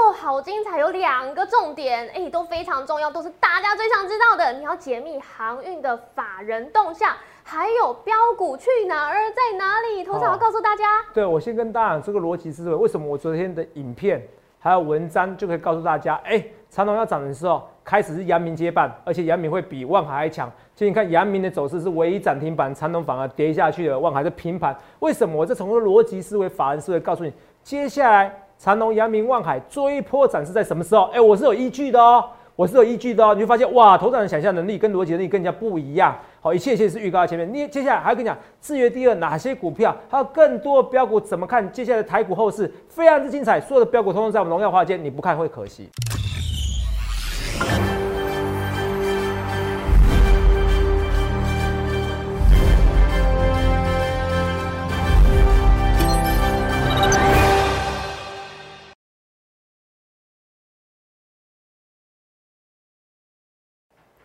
目好精彩，有两个重点，哎，都非常重要，都是大家最想知道的。你要解密航运的法人动向，还有标股去哪儿，在哪里？头场要告诉大家。对，我先跟大家讲这个逻辑思维，为什么我昨天的影片还有文章就可以告诉大家，哎，长隆要涨的时候，开始是阳明接棒，而且阳明会比万海还强。所以你看阳明的走势是唯一涨停板，长隆反而跌下去了，万海是平盘。为什么？我这从逻辑思维、法人思维告诉你，接下来。长隆、阳明、望海追波展是在什么时候？哎，我是有依据的哦，我是有依据的哦。你会发现，哇，头涨的想象能力跟逻辑能力更加不一样。好，一切一切是预告在前面。你接下来还要跟你讲，制约第二哪些股票，还有更多标股怎么看？接下来台股后市非常之精彩，所有的标股通通在我们荣耀华间，你不看会可惜。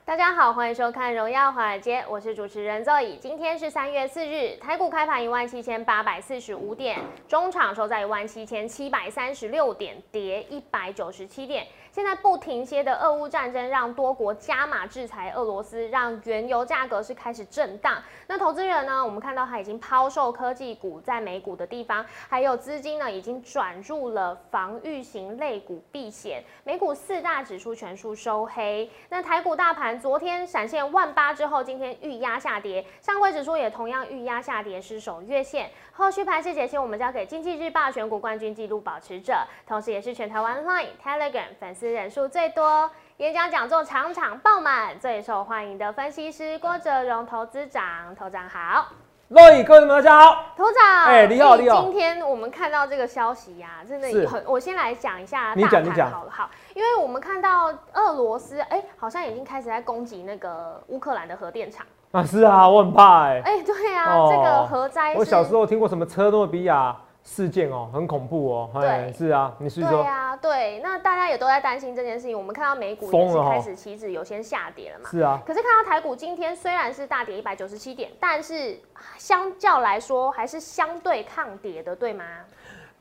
大家好，欢迎收看《荣耀华尔街》，我是主持人 Zoe。今天是三月四日，台股开盘一万七千八百四十五点，中场收在一万七千七百三十六点，跌一百九十七点。现在不停歇的俄乌战争让多国加码制裁俄罗斯，让原油价格是开始震荡。那投资人呢？我们看到他已经抛售科技股在美股的地方，还有资金呢已经转入了防御型类股避险。美股四大指数全数收黑。那台股大盘昨天闪现万八之后，今天预压下跌，上柜指数也同样预压下跌，失守月线。后续盘势解析，我们交给经济日报选股冠军纪录保持者，同时也是全台湾 Line、Telegram 粉丝人数最多、演讲讲座场场爆满、最受欢迎的分析师郭哲荣投资长，投长好。各位大家好，头长，哎，你好，你好。今天我们看到这个消息呀，真的很，我先来讲一下大盘好了，好，因为我们看到俄罗斯，哎，好像已经开始在攻击那个乌克兰的核电厂。啊，是啊，我很怕哎。哎，对啊，这个核灾。我小时候听过什么车诺比亚事件哦，很恐怖哦。对，是啊，你是说？对啊，对，那大家也都在担心这件事情。我们看到美股也是开始期指有先下跌了嘛。是啊。可是看到台股今天虽然是大跌一百九十七点，但是相较来说还是相对抗跌的，对吗？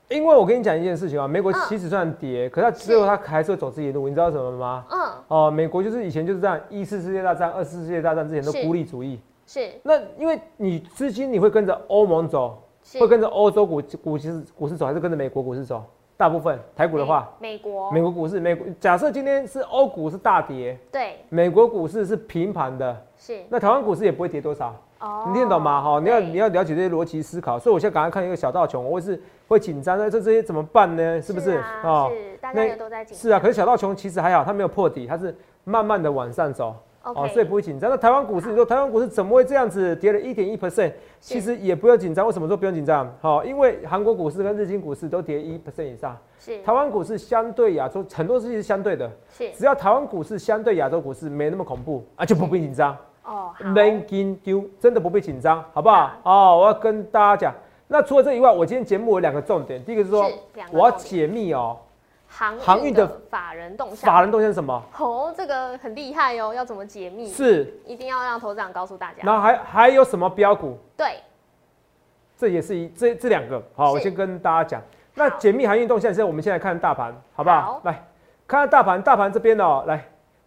因为我跟你讲一件事情啊，美国其实算跌，可是它最后它还是会走自己的路，你知道什么吗？嗯。哦，美国就是以前就是这样，一次世界大战、二次世界大战之前都孤立主义。是。那因为你资金你会跟着欧盟走，会跟着欧洲股股市股市走，还是跟着美国股市走？大部分台股的话，美国美国股市，美国假设今天是欧股是大跌，对，美国股市是平盘的，是。那台湾股市也不会跌多少。哦你听得懂吗？哈，你要你要了解这些逻辑思考，所以我现在赶快看一个小道琼，我是会紧张那这这些怎么办呢？是不是啊？是，大家都在紧。是啊，可是小道琼其实还好，它没有破底，它是慢慢的往上走，哦，所以不会紧张。那台湾股市，你说台湾股市怎么会这样子跌了一点一 percent？其实也不要紧张。为什么说不用紧张？好，因为韩国股市跟日经股市都跌一 percent 以上，是。台湾股市相对亚洲很多事情是相对的，是。只要台湾股市相对亚洲股市没那么恐怖啊，就不必紧张。哦，没紧丢，真的不必紧张，好不好？哦，我要跟大家讲，那除了这以外，我今天节目有两个重点，第一个是说，我要解密哦，航航运的法人动向，法人动向是什么？哦，这个很厉害哦，要怎么解密？是，一定要让头长告诉大家。然后还还有什么标股？对，这也是一这这两个，好，我先跟大家讲。那解密航运动向，现在我们先来看大盘，好不好？来，看看大盘，大盘这边哦，来，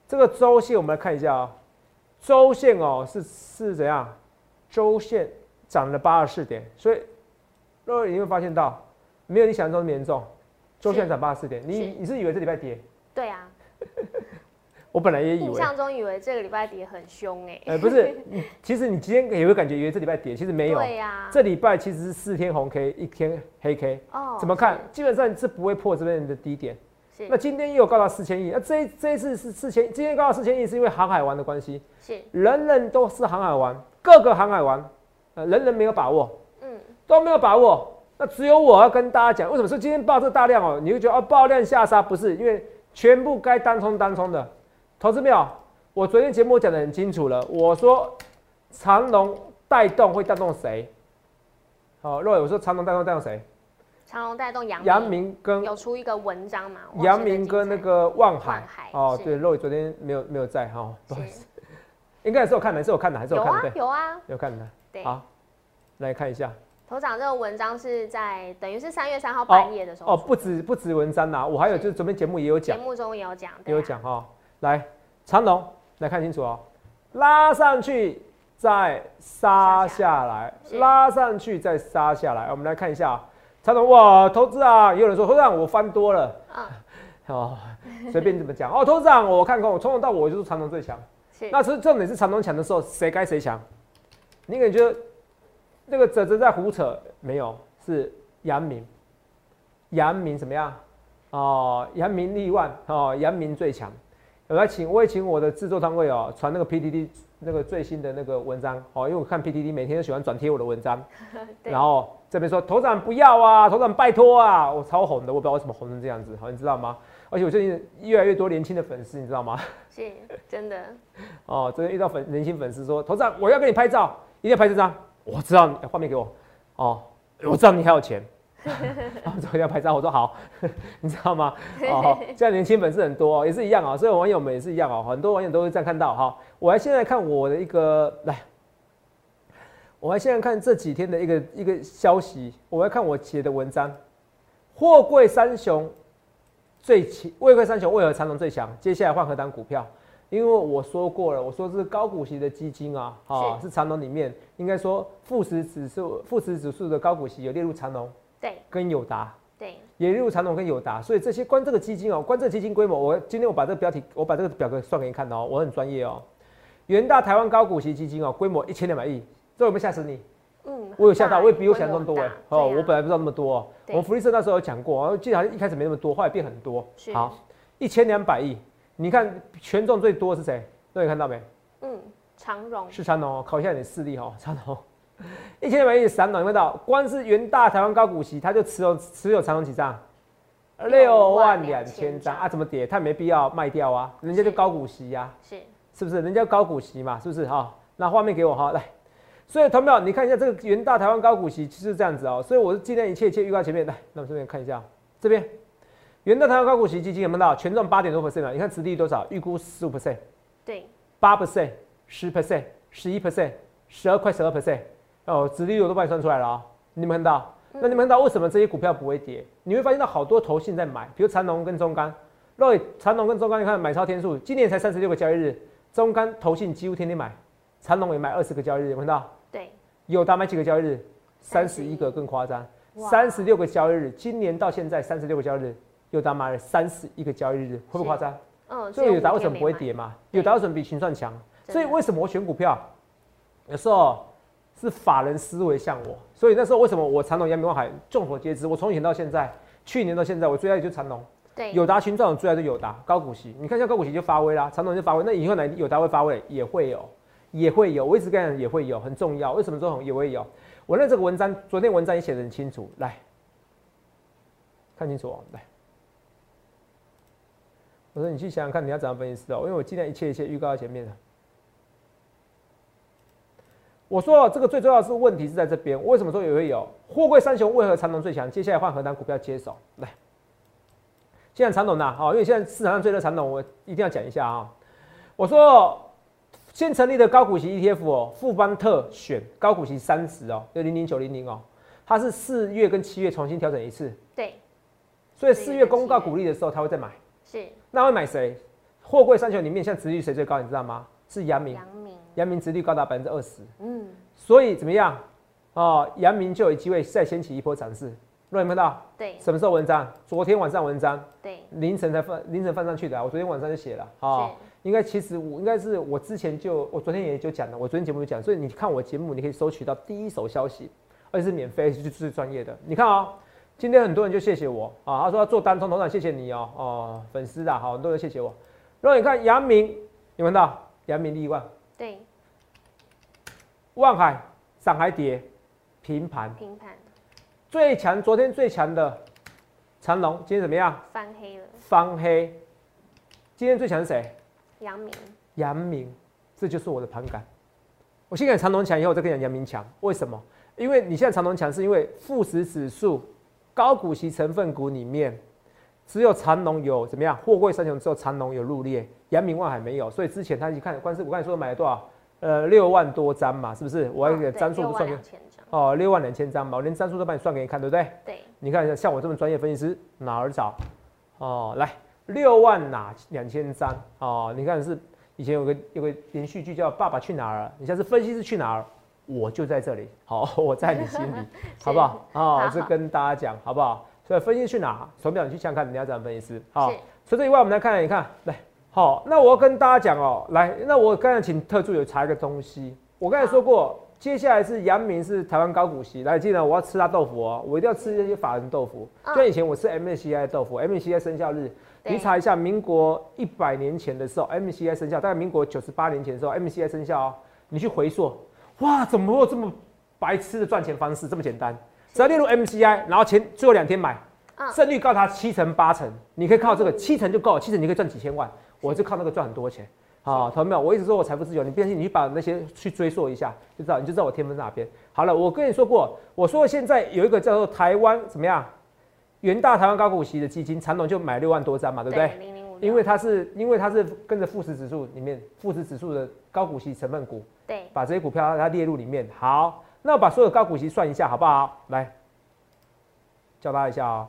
这个周线我们来看一下啊。周线哦是是怎样？周线涨了八十四点，所以各位你会发现到没有你想象中那么严重。周线涨八十四点，你你是以为这礼拜跌？对啊，我本来也以为。印象中以为这个礼拜跌很凶哎。哎，不是，其实你今天也会感觉以为这礼拜跌，其实没有。对呀。这礼拜其实是四天红 K，一天黑 K。哦。怎么看？基本上是不会破这边的低点。那今天又有高达四千亿，那这这一次是四千，今天高达四千亿是因为航海王的关系，是人人都是航海王，各个航海王，呃，人人没有把握，嗯，都没有把握，那只有我要跟大家讲，为什么说今天爆这大量哦？你会觉得哦，爆量下杀不是，因为全部该单冲单冲的，投资没有？我昨天节目讲的很清楚了，我说长龙带动会带动谁？好，若伟，我说长龙带动带动谁？长龙带动阳阳明跟有出一个文章嘛？阳明跟那个望海哦，对，肉宇昨天没有没有在哈，不好意思，应该也是我看的，是我看的，还是我看的？有啊，有看的。对，好，来看一下，头长这个文章是在等于是三月三号半夜的时候哦，不止不止文章呐，我还有就是昨天节目也有讲，节目中也有讲，也有讲哈。来，长龙来看清楚哦，拉上去再杀下来，拉上去再杀下来。我们来看一下长龙哇，投资啊，也有人说投资长我翻多了，嗯，哦，随便怎么讲哦，投资长我看看，我从头到尾就是长龙最强。那是重点是长龙强的时候，谁该谁强？你感觉那个泽泽在胡扯？没有，是阳明，阳明怎么样？哦，阳明力万哦，阳明最强。我来请，我也请我的制作单位哦，传那个 PTT 那个最新的那个文章哦，因为我看 PTT 每天都喜欢转贴我的文章。然后这边说头长不要啊，头长拜托啊，我超红的，我不知道为什么红成这样子，好，你知道吗？而且我最近越来越多年轻的粉丝，你知道吗？是，真的。哦，昨天遇到粉年轻粉丝说，头长我要跟你拍照，一定要拍这张。我知道你，画面给我。哦，我知道你还有钱。昨天要拍照，我说好，你知道吗？哦，现在年轻粉丝很多，也是一样啊。所以网友们也是一样啊，很多网友都会这样看到哈。我还现在看我的一个来，我还现在看这几天的一个一个消息，我要看我写的文章，货柜三雄。最强，未贵三雄为何长龙最强？接下来换何单股票？因为我说过了，我说是高股息的基金啊，啊，是长隆里面应该说富时指数、富时指数的高股息有列入长隆，对，跟友达，对，也列入长隆跟友达，所以这些关这个基金哦，关这个基金规模，我今天我把这个标题，我把这个表格算给你看哦，我很专业哦。元大台湾高股息基金哦，规模一千两百亿，这有没有吓死你？嗯，我有吓到，我也比我想象中多哎。哦，我本来不知道那么多。我们福利社那时候有讲过，我记得好像一开始没那么多，后来变很多。好，一千两百亿，你看权重最多是谁？各位看到没？嗯，长荣是长荣哦，考一下你的视力哦，长荣一千两百亿散龙，你看到？光是元大台湾高股息，他就持有持有长荣几张？六万两千张啊？怎么跌？他没必要卖掉啊，人家就高股息呀，是是不是？人家高股息嘛，是不是哈？那画面给我哈，来。所以，同学你看一下这个元大台湾高股息就是这样子哦。所以我是尽量一切一切预告前面来，那我这边看一下这边元大台湾高股息基金有没有到权重八点多 percent 了？你看殖利率多少？预估十五 percent，对，八 percent，十 percent，十一 percent，十二块十二 percent 哦，殖利率我都帮你算出来了啊。你们看到？那你们看到为什么这些股票不会跌？你会发现到好多投信在买，比如长隆跟中钢。各位，长隆跟中钢，你看买超天数，今年才三十六个交易日，中钢投信几乎天天买，长隆也买二十个交易日，有看到？对，有打买几个交易日，三十一个更夸张，三十六个交易日，今年到现在三十六个交易日，有达买了三十一个交易日，会不会夸张？嗯，所以有达为什么不会跌嘛？有达为什么比群算强？所以为什么我选股票，有时候是法人思维像我，所以那时候为什么我长隆、阳明、望海众所皆知，我从以前到现在，去年到现在，我最爱就长隆，对，有达群众最爱就有达高股息，你看一下高股息就发威啦，长隆就发威，那以后哪有达会发威也会有。也会有，我一直跟讲也会有，很重要。为什么说也会有？我认这个文章，昨天文章也写的很清楚，来看清楚哦。来，我说你去想想看，你要怎样分析哦？因为我尽量一切一切预告在前面的。我说这个最重要是问题是在这边，为什么说也会有？货柜三雄为何长隆最强？接下来换何单股票接手？来，现在长隆呐，好，因为现在市场上最热长隆，我一定要讲一下啊。我说。新成立的高股息 ETF 哦，富邦特选高股息三十哦，就零零九零零哦，它是四月跟七月重新调整一次。对，所以四月公告股利的时候，他会再买。是，那会买谁？货柜三雄里面，像殖率谁最高？你知道吗？是阳明。阳明，阳明殖率高达百分之二十。嗯，所以怎么样？哦，阳明就有机会再掀起一波涨势。有看到？对。什么时候文章？昨天晚上文章。对。凌晨才放，凌晨放上去的。我昨天晚上就写了。好。应该其实我应该是我之前就我昨天也就讲了，我昨天节目就讲，所以你看我节目，你可以收取到第一手消息，而且是免费，是最专业的。你看啊，今天很多人就谢谢我啊，他说要做单冲头长，谢谢你哦哦，粉丝啊，好，很多人谢谢我。然后你看阳明，有看到阳明利万？对。万海上海跌，平盘。平盘。最强，昨天最强的长隆，今天怎么样？翻黑了。翻黑。今天最强是谁？阳明，阳明，这就是我的盘感。我先讲长隆强，以后我再跟你讲阳明强。为什么？因为你现在长隆强，是因为富时指数高股息成分股里面，只有长隆有怎么样？货柜三雄只有，长隆有入列，阳明万海没有。所以之前他一看，关是我刚才说买了多少？呃，六万多张嘛，是不是？我还给张数都算。六万两千张。哦，六万两千张嘛，我连张数都帮你算给你看，对不对？对，你看一下像我这么专业分析师哪儿找？哦，来六万哪两千张？哦，你看是以前有个有个连续剧叫《爸爸去哪儿》，你现在是分析师去哪儿？我就在这里，好，我在你心里，好不好？哦，好这跟大家讲好不好？所以分析去哪？手表你去想看，你要怎样分析师？好，除此以外，我们来看，你看，来，好，那我要跟大家讲哦，来，那我刚才请特助有查一个东西，我刚才说过，接下来是阳明是台湾高股息，来，记得我要吃他豆腐哦，我一定要吃这些法人豆腐，嗯就像以前我吃 MSCI 豆腐，MSCI 生效日，你查一下民国一百年前的时候，MSCI 生效，大概民国九十八年前的时候，MSCI 生效哦，你去回溯，哇，怎么会有这么白痴的赚钱方式，这么简单？只要列入 MSCI，然后前最后两天买，嗯胜率高达七成八成，你可以靠这个七成就够了，七成你可以赚几千万，我就靠那个赚很多钱。好，同学们，我一直说我财富自由，你变成你去把那些去追溯一下，就知道你就知道我天分在哪边。好了，我跟你说过，我说现在有一个叫做台湾怎么样，元大台湾高股息的基金，长隆就买六万多张嘛，对不对？零零五，因为它是因为它是跟着富时指数里面富时指数的高股息成分股，对把这些股票它列入里面。好，那我把所有高股息算一下，好不好？来，教大家一下啊、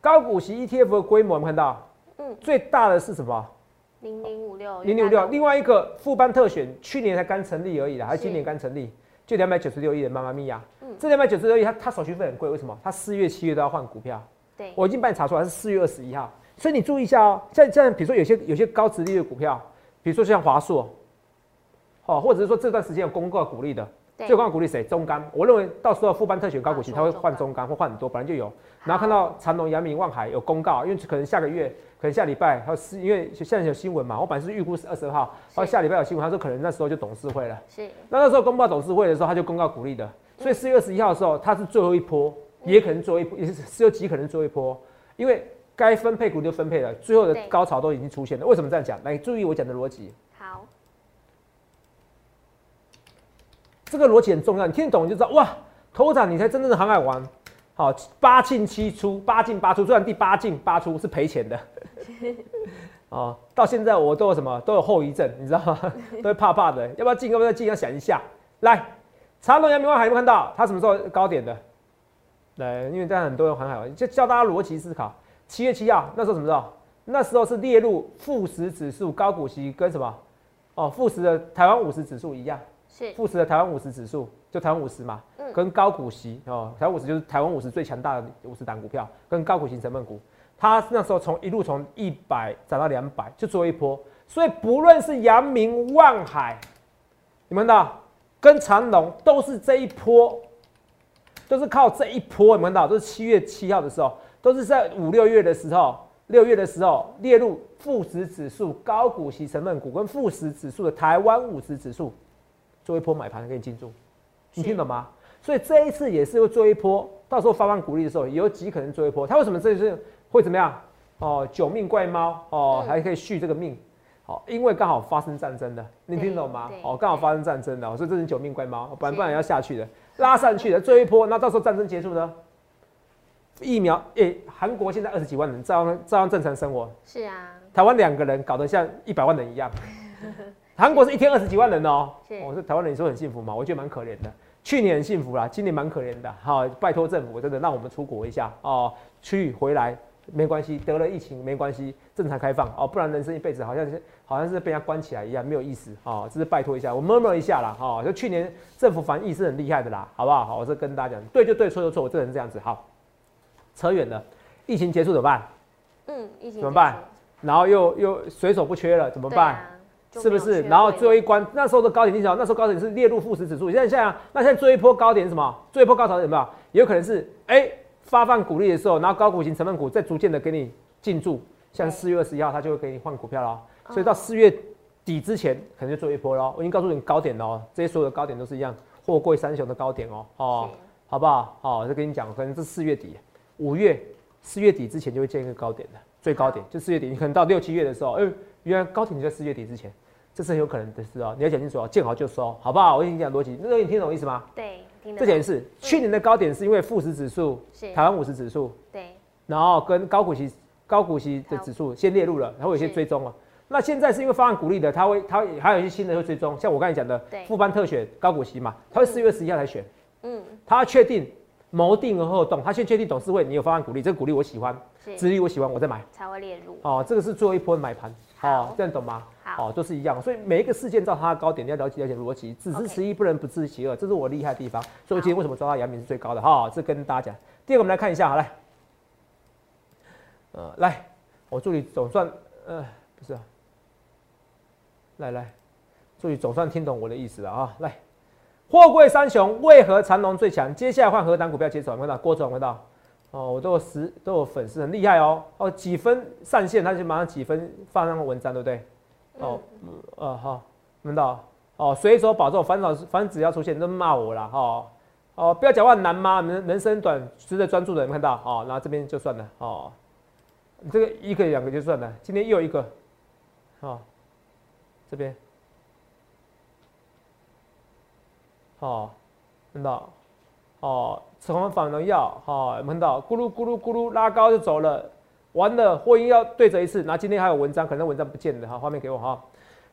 高股息 ETF 的规模，我们看到，嗯最大的是什么？零零五六零零五六。另外一个富邦特选，去年才刚成立而已啦，还是今年刚成立，就两百九十六亿的妈妈咪呀。嗯这两百九十六亿，它它手续费很贵，为什么？它四月、七月都要换股票。对，我已经帮你查出来是四月二十一号，所以你注意一下哦。像像比如说有些有些高值利率的股票，比如说像华硕，哦，或者是说这段时间有公告鼓励的，对最公告鼓励谁？中钢。我认为到时候副班特选高股息，他会换中钢，会换很多，本来就有。然后看到长隆、阳明、望海有公告，因为可能下个月，可能下礼拜还有是因为现在有新闻嘛，我本来是预估是二十号，然后下礼拜有新闻，他说可能那时候就董事会了。是那那时候公告董事会的时候，他就公告鼓励的，所以四月二十一号的时候，它是最后一波，也可能最后一波，也是只有极可能最后一波，因为该分配股就分配了，最后的高潮都已经出现了。为什么这样讲？来注意我讲的逻辑，好，这个逻辑很重要，你听得懂你就知道，哇，头涨你才真正的航海王。好，八进七出，八进八出，虽然第八进八出是赔钱的，哦，到现在我都有什么都有后遗症，你知道吗？都会怕怕的，要不要进，要不要进，要想一下。来，长隆、阳明、万海有没有看到它什么时候高点的？来，因为这样很多人航海王，就教大家逻辑思考。七月七号那时候什么时候？那时候是列入富时指数高股息跟什么？哦，富时的台湾五十指数一样。是。富时的台湾五十指数，就台湾五十嘛，嗯。跟高股息哦，台湾五十就是台湾五十最强大的五十档股票，跟高股息成分股，它那时候从一路从一百涨到两百，就做一波，所以不论是阳明、万海，你们的跟长隆都是这一波，都是靠这一波，你们的都是七月七号的时候，都是在五六月的时候，六月的时候列入富时指数高股息成分股跟富时指数的台湾五十指数。做一波买盘给你进驻，你是听懂吗？所以这一次也是会做一波，到时候发放股利的时候，有极可能做一波。它为什么这次会怎么样？哦，九命怪猫哦，嗯还可以续这个命，好、因为刚好发生战争的，你听懂吗？哦，刚好发生战争的，所以这是九命怪猫，不然不然要下去的，拉上去的，做一波，那到时候战争结束呢？疫苗，诶、韩国现在二十几万人照样照样正常生活，是啊，台湾两个人搞得像一百万人一样。韩国是一天二十几万人哦、是我、说台湾人你说很幸福吗？我觉得蛮可怜的。去年很幸福啦，今年蛮可怜的。好，拜托政府真的让我们出国一下哦，去回来没关系，得了疫情没关系，正常开放哦，不然人生一辈子好像是好像是被人家关起来一样，没有意思哦。这是拜托一下，我 murmur 一下啦，哦，就去年政府防疫是很厉害的啦，好不好？好，我是跟大家讲，对就对，错就错，我这人是这样子。好，扯远了，疫情结束怎么办？嗯，疫情怎么办？然后又又水手不缺了，怎么办？是不是？然后位最后一关，那时候的高点你知道，那时候高点是列入富时指数。现在现在啊那现在最后一波高点是什么？最后一波高潮有没有？也有可能是哎、发放股利的时候，然后高股型成分股再逐渐的给你进驻，像四月二十一号它就会给你换股票了。嗯所以到四月底之前可能就做一波喽。我已经告诉你高点了哦，这些所有的高点都是一样，货柜三雄的高点哦哦，是好不好？哦，我就跟你讲，可能是四月底、五月、四月底之前就会见一个高点的，最高点就四月底。你可能到六七月的时候，哎、原来高点就在四月底之前，这是很有可能的事哦。你要讲清楚哦，见好就收，好不好？我跟你讲逻辑，那个你听懂我意思吗？对，听得懂这件事，去年的高点是因为富时指数、是台湾五十指数，对然后跟高股息高股息的指数先列入了，然后有些追踪了。那现在是因为方案鼓励的，它会它会还有一些新的会追踪，像我刚才讲的对富邦特选高股息嘛，它会四月十一号才选，嗯，他确定谋定而后动，他先确定董事会你有方案鼓励，这个鼓励我喜欢，是至于我喜欢，我再买。才会列入。哦，这个是最后一波买盘，好哦，这样懂吗？好哦，都是一样，所以每一个事件到它的高点，你要了解了解逻辑，只知其一，不能不知其二，这是我厉害的地方。所以我今天为什么抓到阳明是最高的哈？这跟大家讲。第二个，我们来看一下，好来，呃，来，我助理总算，呃，不是啊，来来，助理总算听懂我的意思了啊，来，货柜三雄为何长龙最强？接下来换何档股票接手？有没有看到？郭总有没有看到？哦，我都有十都有粉丝，很厉害哦。哦，几分上线，他就马上几分放上文章，对不对？哦，嗯呃，好，闻到哦，随手保重，反正反正只要出现都骂我了，哈，哦，不要讲话难吗？人人生短，值得专注的，有没有看到？哦，然后这边就算了，哦，你这个一个两个就算了，今天又一个，哦，这边，哦，看到，哦，从反荣耀，哦，有没有看到？咕噜咕噜咕噜拉高就走了。完了，货运要对折一次，然后今天还有文章，可能文章不见了哈，画面给我哈。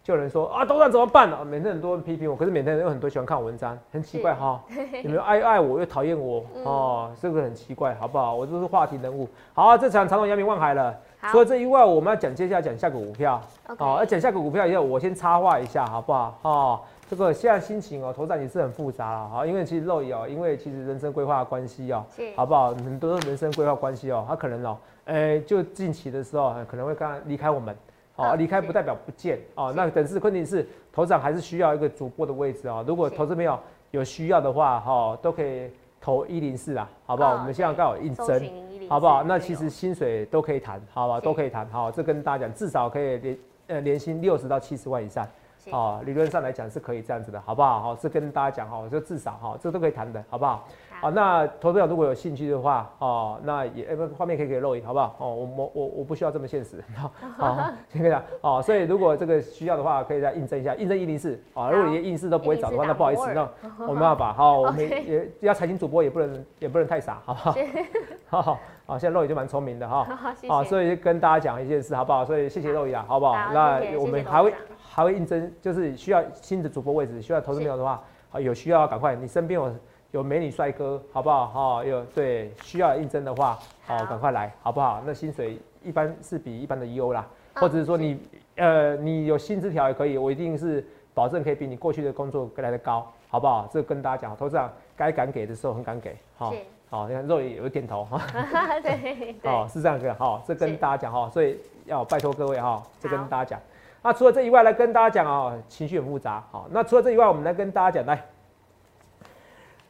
就有人说啊，董事长怎么办啊？每天很多人批评我，可是每天有很多喜欢看我文章，很奇怪哈。你们爱爱我又讨厌我哦，这个很奇怪，好不好？我都是话题人物。好，这场长隆、阳明、万海了。除了这以外，我们要讲接下来讲下个股票。好，要讲下个股票以后，我先插话一下，好不好？哦，这个现在心情哦，头展也是很复杂了哈，因为其实肉眼哦，因为其实人生规划的关系哦，是好不好？很多人生规划关系哦，他可能哦，呃，就近期的时候呃可能会刚离开我们。哦，离开不代表不见哦。那等是问题是，头长还是需要一个主播的位置哦。如果投资朋友有需要的话，哈、都可以投一零四啊，好不好？嗯我们现在刚好应搜征，好不好？那其实薪水都可以谈，好吧？是都可以谈，好，这跟大家讲，至少可以年呃年薪六十到七十万以上，是哦，理论上来讲是可以这样子的，好不好？好，是跟大家讲哈，我说至少哈，这都可以谈的，好不好？好，那投资者如果有兴趣的话，哦，那也呃不画面可以给露影，好不好？哦，我我我我不需要这么现实，好，好 先跟你讲，哦，所以如果这个需要的话，可以再印证一下，印证一零四，啊，如果连印四都不会找的话，那不好意思，那 我没办法，好，我们也要财经主播也不能也不能太傻，好不好？好好好，现在肉眼就蛮聪明的哈。好。所以跟大家讲一件事，好不好？所以谢谢肉眼啊，好不好？好那我们还会还会应征，就是需要新的主播位置，需要投资朋友的话，好有需要赶快，你身边有有美女帅哥，好不好？哈，有对需要应征的话，好好赶快来，好不好？那薪水一般是比一般的优啦，嗯或者是说你呃你有薪资条也可以，我一定是保证可以比你过去的工作来的高，好不好？这个跟大家讲，投资长该敢给的时候很敢给，好是，好，你看肉也有点头哈。对对哦，是这样子哈，这跟大家讲哈，所以要拜托各位哈，这跟大家讲。那除了这以外，来跟大家讲啊，情绪很复杂。好，那除了这以外，我们来跟大家讲，来，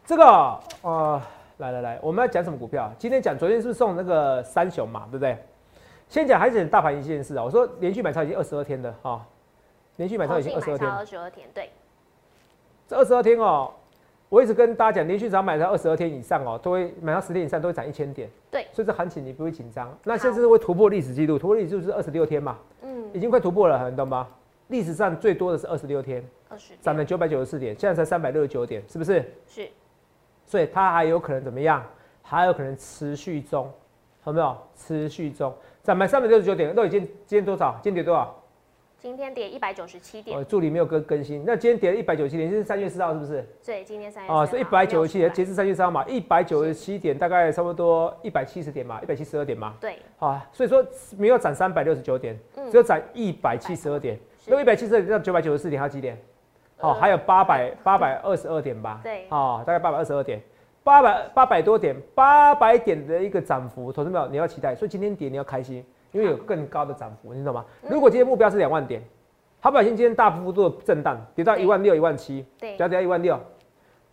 这个呃，来来来，我们要讲什么股票？今天讲，昨天是不是送那个三雄嘛，对不对？先讲还是讲大盘一件事啊。我说连续买超已经二十二天了哈，连续买超已经二十二天。二十二天，对，这二十二天哦，我一直跟大家讲，连续涨买到二十二天以上哦，都会买到十天以上都会涨一千点。对所以这行情你不会紧张。那现在是会突破历史记录，突破历史记录是二十六天嘛，嗯，已经快突破了，你懂吗？历史上最多的是二十六天，二十涨了九百九十四点，现在才三百六十九点，是不是？是所以它还有可能怎么样？还有可能持续中，有没有？持续中，涨满三百六十九点，都已经今天多少？今天跌多少？今天跌一百九十七点。哦，助理没有更更新，那今天跌了一百九十七点，是三月四号，是不是？对，今天三月啊，4是一百九十七，没有出来截至三月三号嘛，一百九十七点，大概差不多一百七十点嘛，一百七十二点嘛，对，啊，所以说没有涨三百六十九点，嗯。只有涨一百七十二点，是那一百七十二点到九百九十四点还有几点？哦，呃还有八百八百二十二点吧，对。哦，大概八百二十二点，八百八百多点，八百点的一个涨幅，投资者你要期待，所以今天跌你要开心，因为有更高的涨幅，你懂吗？嗯如果今天目标是两万点，好不好？今天大幅度的震荡，跌到一万六、一万七，对只要跌到一万六，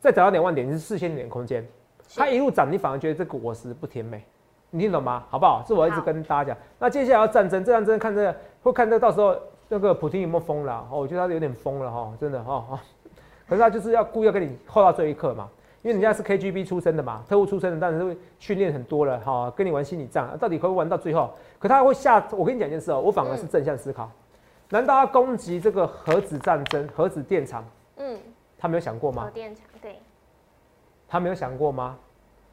再涨到两万点，你是四千点空间。是它一路涨，你反而觉得这个果实不甜美，你听懂吗？好不好？这我一直跟大家讲。那接下来要战争，这战争看这个会看这个到时候那个普京有没有疯了？哦，我觉得他有点疯了哈，真的哈哈。可是他就是要故意要跟你耗到这一刻嘛，因为人家是 KGB 出身的嘛，特务出身的，当然是会训练很多了哈，跟你玩心理战，到底会不会玩到最后？可他会下，我跟你讲一件事哦，我反而是正向思考。难道他攻击这个核子战争、核子电厂，嗯，他没有想过吗核？电厂，对，他没有想过吗？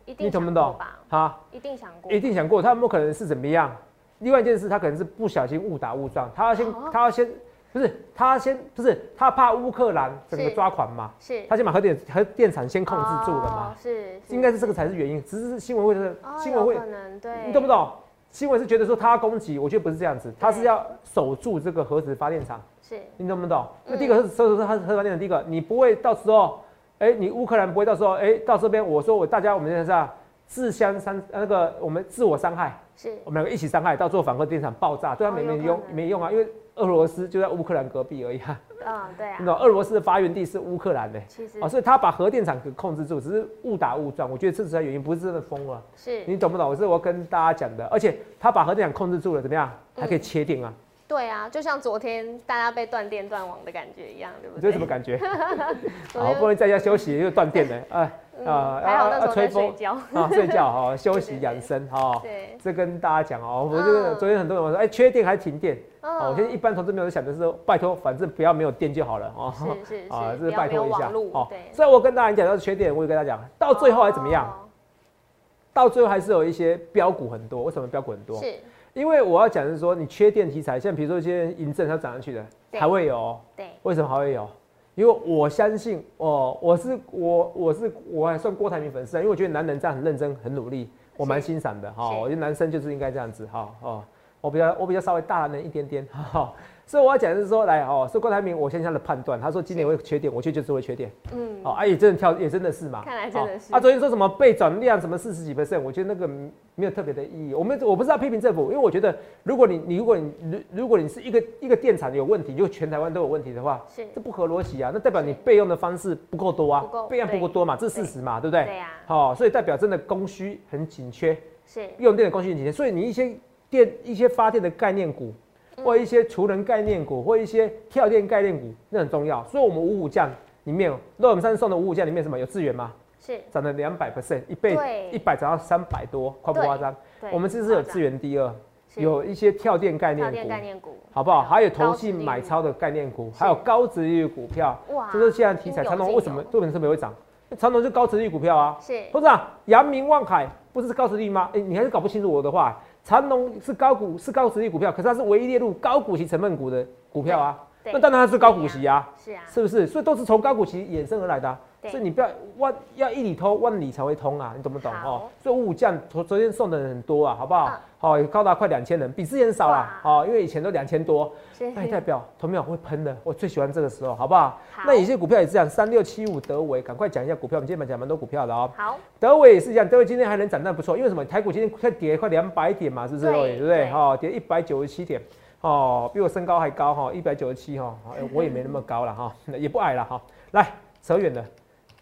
一定你懂不懂？哈？一定想过，一定想过，他有没有可能是怎么样？另外一件事，他可能是不小心误打误撞，他要先、哦他要先不是他先不是他怕乌克兰整个抓狂嘛，是。他先把核电核电厂先控制住了嘛？哦，是，应该是这个才是原因，只是新闻会是哦新闻会可能对，你懂不懂？新闻是觉得说他要攻击，我觉得不是这样子，他是要守住这个核子发电厂，是。你懂不懂？嗯。那第一个是守住是核发电厂，第一个你不会到时候，哎、你乌克兰不会到时候，哎、到这边我说我大家我们现在是啊自相伤那个我们自我伤害，是我们两个一起伤害，到最后反核电厂爆炸，对他没没用没用啊，因为俄罗斯就在乌克兰隔壁而已啊，嗯对啊你，懂？俄罗斯的发源地是乌克兰的、其实啊，所以他把核电厂给控制住，只是误打误撞。我觉得这才原因，不是真的疯了。是你懂不懂？我是我跟大家讲的，而且他把核电厂控制住了，怎么样？嗯还可以切电啊！对啊，就像昨天大家被断电断网的感觉一样，对不对？你这是什么感觉？好不容易在家休息又断电了，啊嗯啊还好那时候在吹风睡觉，啊，睡觉哈，休息养生哈。对，这跟大家讲哦，我这个嗯昨天很多人说，哎，缺电还停电。哦，我现在嗯，一般投资没有想的是，拜托，反正不要没有电就好了哦。是是 啊，这是拜托一下哦对。所以我跟大家讲，要是缺电，我也跟大家讲，到最后还怎么样？哦？到最后还是有一些标股很多。为什么标股很多？是，因为我要讲的是说，你缺电题材，像比如说一些银证它涨上去的，对还会有哦。对，为什么还会有？因为我相信哦，我是我我是我还算郭台铭粉丝啊，因为我觉得男人这样很认真很努力，我蛮欣赏的哈。是我觉得男生就是应该这样子哈哦。我比较我比较稍微大男人一点点哈。所以我要讲的是说，来哦，是郭台铭，我先向他的判断，他说今年会缺电，我觉得就是会缺电。嗯，哦，啊也真的跳，也真的是嘛。看来真的是哦啊，昨天说什么备转量什么四十几 percent，我觉得那个没有特别的意义。我们我不是要批评政府，因为我觉得如果你你如果你如如果你是一个一个电厂有问题，就全台湾都有问题的话，是，这不合逻辑啊。那代表你是备用的方式不够多啊备案不够多嘛，这是事实嘛，对不对？对呀，好、所以代表真的供需很紧缺，是，用电的供需很紧缺，所以你一些电一些发电的概念股。嗯或一些储能概念股，或一些跳电概念股，那很重要。所以，我们五五降里面，那我们上次送的五五降里面什么有资源吗？是，涨了两百 percent，一倍一百涨到三百多，夸不夸张？我们这是有资源第二，有一些跳电概念股，电概念股，好不好？还有投信买超的概念股，是还有高值利率股票，哇，这是现在题材。长隆为什么做本特别会涨？长隆就高值利率股票啊。是董事长，阳明望海不是高值利率吗？哎、你还是搞不清楚我的话。长隆是高股是高值利率股票，可是它是唯一列入高股息成分股的股票啊。那当然它是高股息啊，是啊，是不是？所以都是从高股息衍生而来的所以你不要万要一里通万里才会通啊，你懂不懂哦？所以五五降昨昨天送的人很多啊，好不好嗯？好、高达快两千人，比之前少啦。哇好、因为以前都两千多，那也代表投票会喷的，我最喜欢这个时候，好不好？好那有些股票也是这样，三六七五德维，赶快讲一下股票，我们今天讲蛮多股票的哦。好，德伟也是一样，德伟今天还能涨，那不错，因为什么？台股今天快跌快两百点嘛，是不是？对对不对？哈哦，跌一百九十七点，哦，比我身高还高哈，一百九十七哈，哎我也没那么高了哈，也不矮了哈。来，扯远了，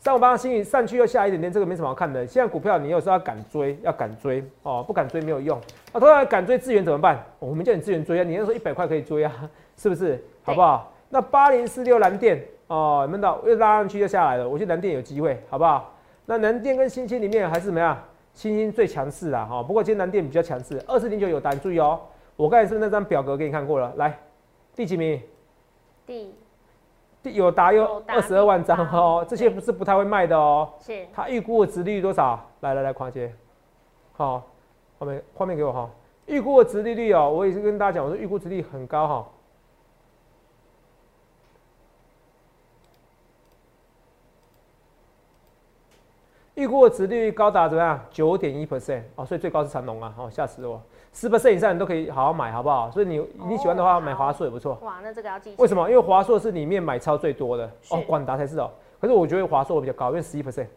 上午八新宇上去又下一点点，这个没什么好看的。现在股票你有时候要敢追，要敢追哦，不敢追没有用。啊，突然敢追资源怎么办？我们叫你资源追啊，你那时候一百块可以追啊，是不是？好不好？那八零四六蓝电哦，你们到又拉上去又下来了，我觉得蓝电有机会，好不好？那蓝电跟新兴里面还是怎么样？新兴最强势啦，哈。不过今天蓝电比较强势，二四零九有单，注意哦。我刚才是不是那张表格给你看过了？来，第几名？第有达有二十二万张哦，这些不是不太会卖的哦。是它预估的值利率多少？来来来，况姐，好，画面画面给我哈。预估的值利率哦，我也是跟大家讲，我说预估值利率很高哈。预估的值率高达怎么样？九点一 percent 哦，所以最高是长隆啊，哦，吓死我！十 percent 以上你都可以好好买，好不好？所以你你喜欢的话，哦买华硕也不错。哇，那这个要记起为什么？因为华硕是里面买超最多的哦，广达才是哦。可是我觉得华硕比较高，因为十一 percent，有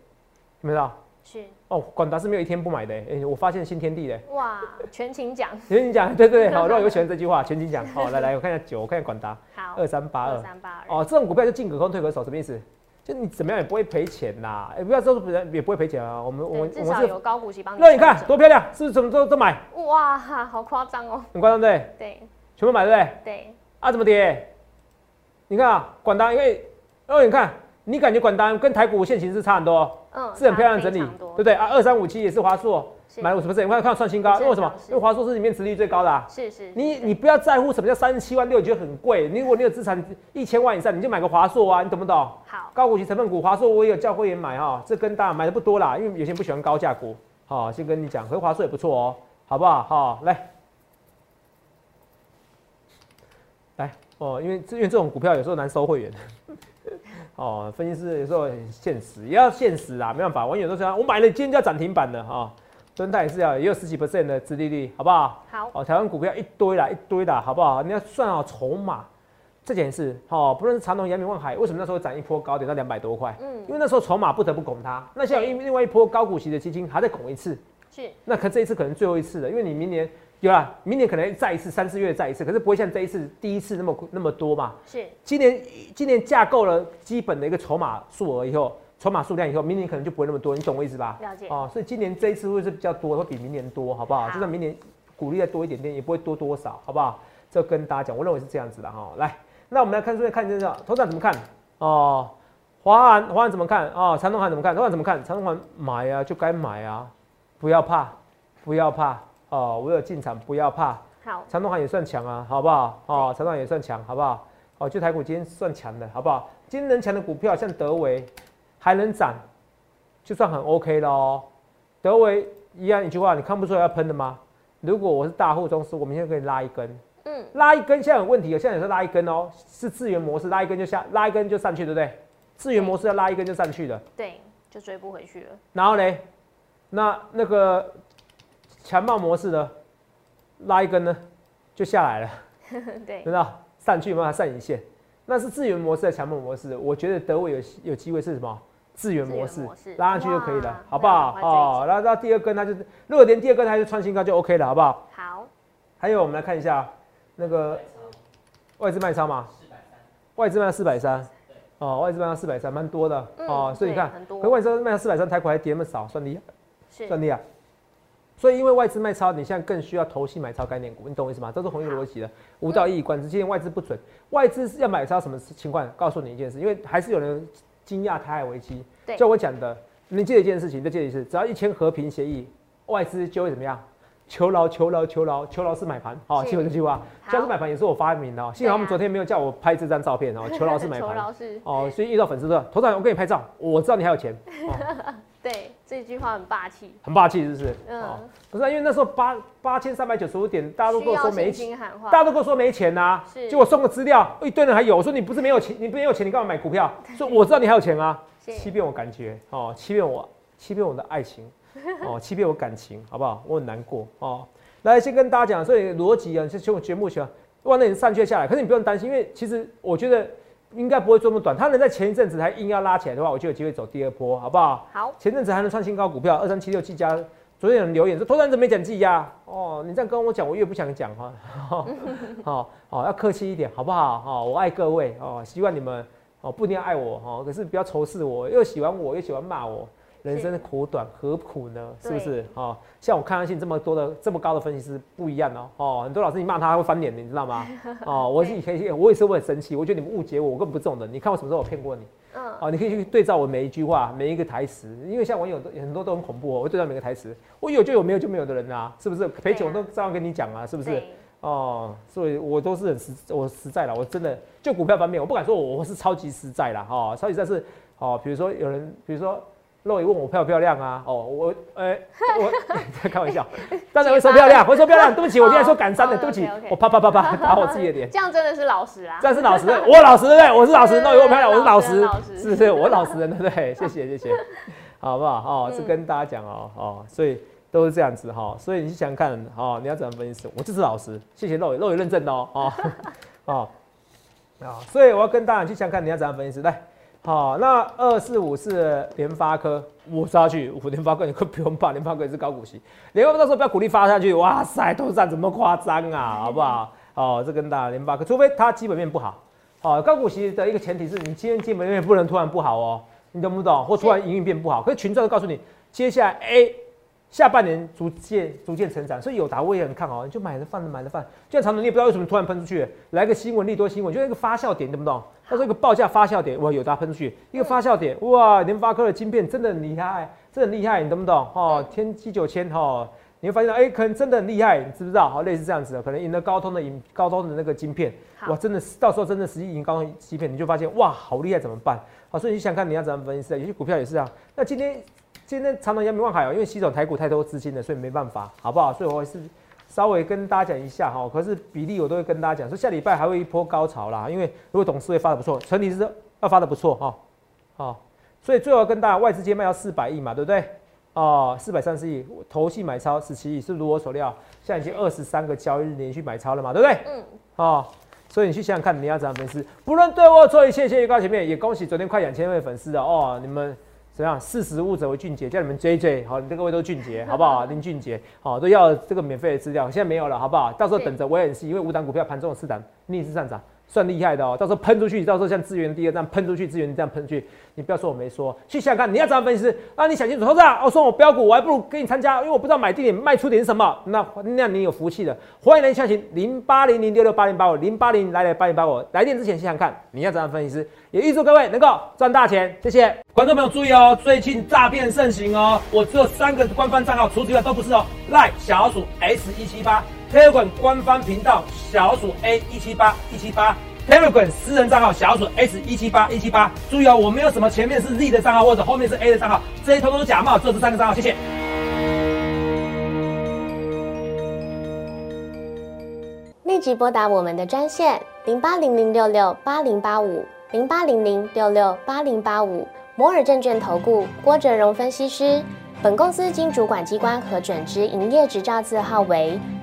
没有知道？是哦，广达是没有一天不买的哎、欸我发现新天地嘞。哇，全勤奖 全勤奖，对对对，好，让我有 喜欢这句话，全勤奖。好，来来，我看一下九，我看一下广达好二三八二二。三八二哦，这种股票就进可攻退可守，什么意思？就你怎么样也不会赔钱啦。哎、不要说人也不会赔钱啊。我们我们至少有高股息帮你那你看多漂亮，是不是什么都都买？哇，好夸张哦，很夸张对？对全部买对不对？对啊，怎么跌？你看啊，管它因为，哦，你看，你感觉管单跟台股现形是差很多哦。嗯，是很漂亮的整理对不对啊？二三五七也是华硕是买五十 percent，你看看创新高，因为什么？因为华硕是里面殖利率最高的、啊。是是，你是你不要在乎什么叫三十七万六，你觉得很贵。你如果你有资产一千万以上，你就买个华硕啊，你懂不懂？好高股息成分股，华硕我也有叫会员买哈，这跟大家买的不多啦，因为有些人不喜欢高价股。好，先跟你讲，和华硕也不错哦，好不好？好，来，来，哦，因为因为这种股票有时候难收会员。哦，分析师有时候很现实，也要现实啊，没办法，网友都这样，我买了今天就要涨停板了哈，敦泰也是要也有十几 percent 的殖利率，好不好？好，哦，台湾股票一堆啦，一堆啦，好不好？你要算好筹码这件事，哦，不论是长隆、阳明、万海，为什么那时候涨一波高点到两百多块？嗯，因为那时候筹码不得不拱它。那现在另另外一波高股息的基金还在拱一次，是，那可这一次可能最后一次了，因为你明年。有啦，明年可能再一次，三四月再一次，可是不会像这一次第一次那么那么多嘛。是，今年今年架构了基本的一个筹码数额以后，筹码数量以后，明年可能就不会那么多，你懂我意思吧？了解。哦，所以今年这一次会是比较多，会比明年多，好不好？就算明年鼓励再多一点点，也不会多多少，好不好？这跟大家讲，我认为是这样子的哈。来，那我们来看，顺便看一下，头长怎么看？哦，华安，华安怎么看？哦，长东行怎么看？长东行怎么看？长东行买啊，就该买啊，不要怕，不要怕哦，我有进场，不要怕。好，长东行也算强啊，好不好？哦，长东行也算强，好不好？哦，就台股今天算强的，好不好？今天能强的股票像德维还能涨，就算很 OK 了哦。德维一样一句话，你看不出来要喷的吗？如果我是大户中司，我明天可以拉一根，嗯，拉一根现在有问题了，现在也是拉一根哦，是资源模式，拉一根就下，拉一根就上去，对不对？资源模式要拉一根就上去了，对，就追不回去了。然后呢，那那个强暴模式呢。拉一根呢，就下来了，对，知道上去有办法上影线，那是资源模式的强暴模式。我觉得德伟有有机会是什么？资源模式拉上去就可以了，好不好？哦，然后到第二根它就是，如果连第二根它就创新高就 OK 了，好不好？好。还有我们来看一下那个外资卖超嘛，外资卖四百三，哦，外资卖到四百三，蛮多的哦，所以你看，可外资卖到四百三，台股还跌那么少，算厉害，算厉害。所以，因为外资卖超，你现在更需要投信买超概念股，你懂我意思吗？这是同一个逻辑的，无道一以贯之。今天外资不准，外资要买超什么情况？告诉你一件事，因为还是有人惊讶台海危机。对，就我讲的，你记得一件事情，再记得一次，只要一签和平协议，外资就会怎么样？求饶，求饶，求饶，求饶是买盘。好，记住这句话。求饶是买盘也是我发明的。幸好他们昨天没有叫我拍这张照片哦。求饶是买盘。哦，所以遇到粉丝说：“头长，我给你拍照，我知道你还有钱。” 对，这句话很霸气，很霸气，是不是？嗯，不是，因为那时候八八千三百九十五点，大家都跟我说没钱，大家都跟我说没钱呐，是，结果送个资料，一堆人还有，我说你不是没有钱，你不没有钱，你干嘛买股票？说我知道你还有钱啊，欺骗我感觉，哦，欺骗我，欺骗我的爱情，哦，欺骗我感情，好不好？我很难过哦。来，先跟大家讲，所以逻辑啊，就从节目起，万能上去下来，可是你不用担心，因为其实我觉得。应该不会这么短，它能在前一阵子还硬要拉起来的话，我就有机会走第二波，好不好？好，前阵子还能创新高股票二三七六七家，昨天有人留言说，突然怎么没讲 G 呀？哦，你这样跟我讲，我越不想讲哈。好，好，要客气一点，好不好？哦，我爱各位哦，希望你们哦不一定要爱我哈，可是不要仇视我，又喜欢我又喜欢骂我。人生的苦短，何苦呢？是不是？哦，像我看上信这么多的这么高的分析师不一样哦。哦，很多老师你骂他会翻脸的，你知道吗？哦，我是以前我也是会很生气，我觉得你们误解我，我根本不这种人。你看我什么时候我骗过你？嗯。哦，你可以去对照我每一句话，每一个台词，因为像网友很多都很恐怖哦。我对照每个台词，我有就有，没有就没有的人啊，是不是？赔钱我都照样跟你讲啊，是不是？哦，所以我都是很实，我实在了，我真的就股票方面，我不敢说我我是超级实在了哈，超级实在是哦，比如说有人，比如说。肉也问我漂不漂亮啊？哦，我，哎，我在 开玩笑，当然会说漂亮，会说漂亮。对不起，我今天说感伤的，对不起，我啪啪啪啪 打我自己的脸。这样真的是老实啊？这样是老实，我老实对不对？我是老实，肉也问漂亮，我是老实，是不是？我老实人对不对？谢谢谢谢，好不好？哦，是跟大家讲哦哦，所以都是这样子哈。所以你想看哦，你要怎么分析？我就是老实，谢谢肉也肉也认证的哦哦哦啊，所以我要跟大家去想看你要怎样分析来。好，那二四五是联发科，我杀去五联发科，你可不用怕，联发科也是高股息，联发科到时候不要鼓励发下去，哇塞，都涨怎么夸张啊，好不好？哦，这跟大家联发科，除非它基本面不好，好，高股息的一个前提是你今天基本面不能突然不好哦，你懂不懂？或突然营运变不好，可是群众都告诉你，接下来 A。下半年逐渐逐渐成长，所以有达我也很看好，你就买了放着买了放。就像长隆，你也不知道为什么突然喷出去，来个新闻利多新闻，就一个发酵点，懂不懂？它是一个报价发酵点，哇，有达喷出去一个发酵点，哇，联发科的晶片真的很厉害，真的很厉害，你懂不懂？哦，天玑九千哦，你会发现哎，可能真的很厉害，你知不知道？好，类似这样子的，可能赢了高通的赢高通的那个晶片，哇，真的是到时候真的实际赢高通晶片，你就发现哇，好厉害，怎么办？好，所以你想看你要怎么分析？有些股票也是啊，那今天。今天长隆、阳明、望海哦，因为吸走台股太多资金了，所以没办法，好不好？所以我是稍微跟大家讲一下哈，可是比例我都会跟大家讲，说下礼拜还会一波高潮啦，因为如果董事会发的不错，前提是要发的不错哈，好，所以最后跟大家外资接卖要四百亿嘛，对不对？哦，四百三十亿，投系买超十七亿，是如我所料，现在已经二十三个交易日连续买超了嘛，对不对？嗯，哦。所以你去想想看，你要怎样粉丝？不论对我做一切，谢谢预告前面，也恭喜昨天快两千位粉丝的哦，你们怎样？识时务者为俊杰，叫你们 J J，好，你这各位都俊杰，好不好？林俊杰，好，都要这个免费的资料，现在没有了，好不好？到时候等着我也是，因为五档股票盘中的四档逆势上涨。算厉害的哦，到时候喷出去，到时候像资源第二站喷出去，资源这样喷出去，你不要说我没说，去想想看，你要怎样分析？那你想清楚，投资啊，我说我标股，我还不如跟你参加，因为我不知道买地点卖出点什么，那那你有福气的，欢迎来洽询零八零零六六八零八五零八零来来八零八五，来电之前想想看，你要怎样分析？也预祝各位能够赚大钱，谢谢观众朋友注意哦，最近诈骗盛行哦，我只有三个官方账号，除此之外都不是哦，赖小鼠 S 一七八。Telegram 官方频道小鼠 A 一七八一七八，Telegram 私人账号小鼠 S 一七八一七八。注意哦，我没有什么前面是 Z 的账号或者后面是 A 的账号，这些通通假冒，只有这三个账号。谢谢。立即拨打我们的专线零八零零六六八零八五零八零零六六八零八五摩尔证券投顾郭哲荣分析师。本公司经主管机关核准之营业执照字号为。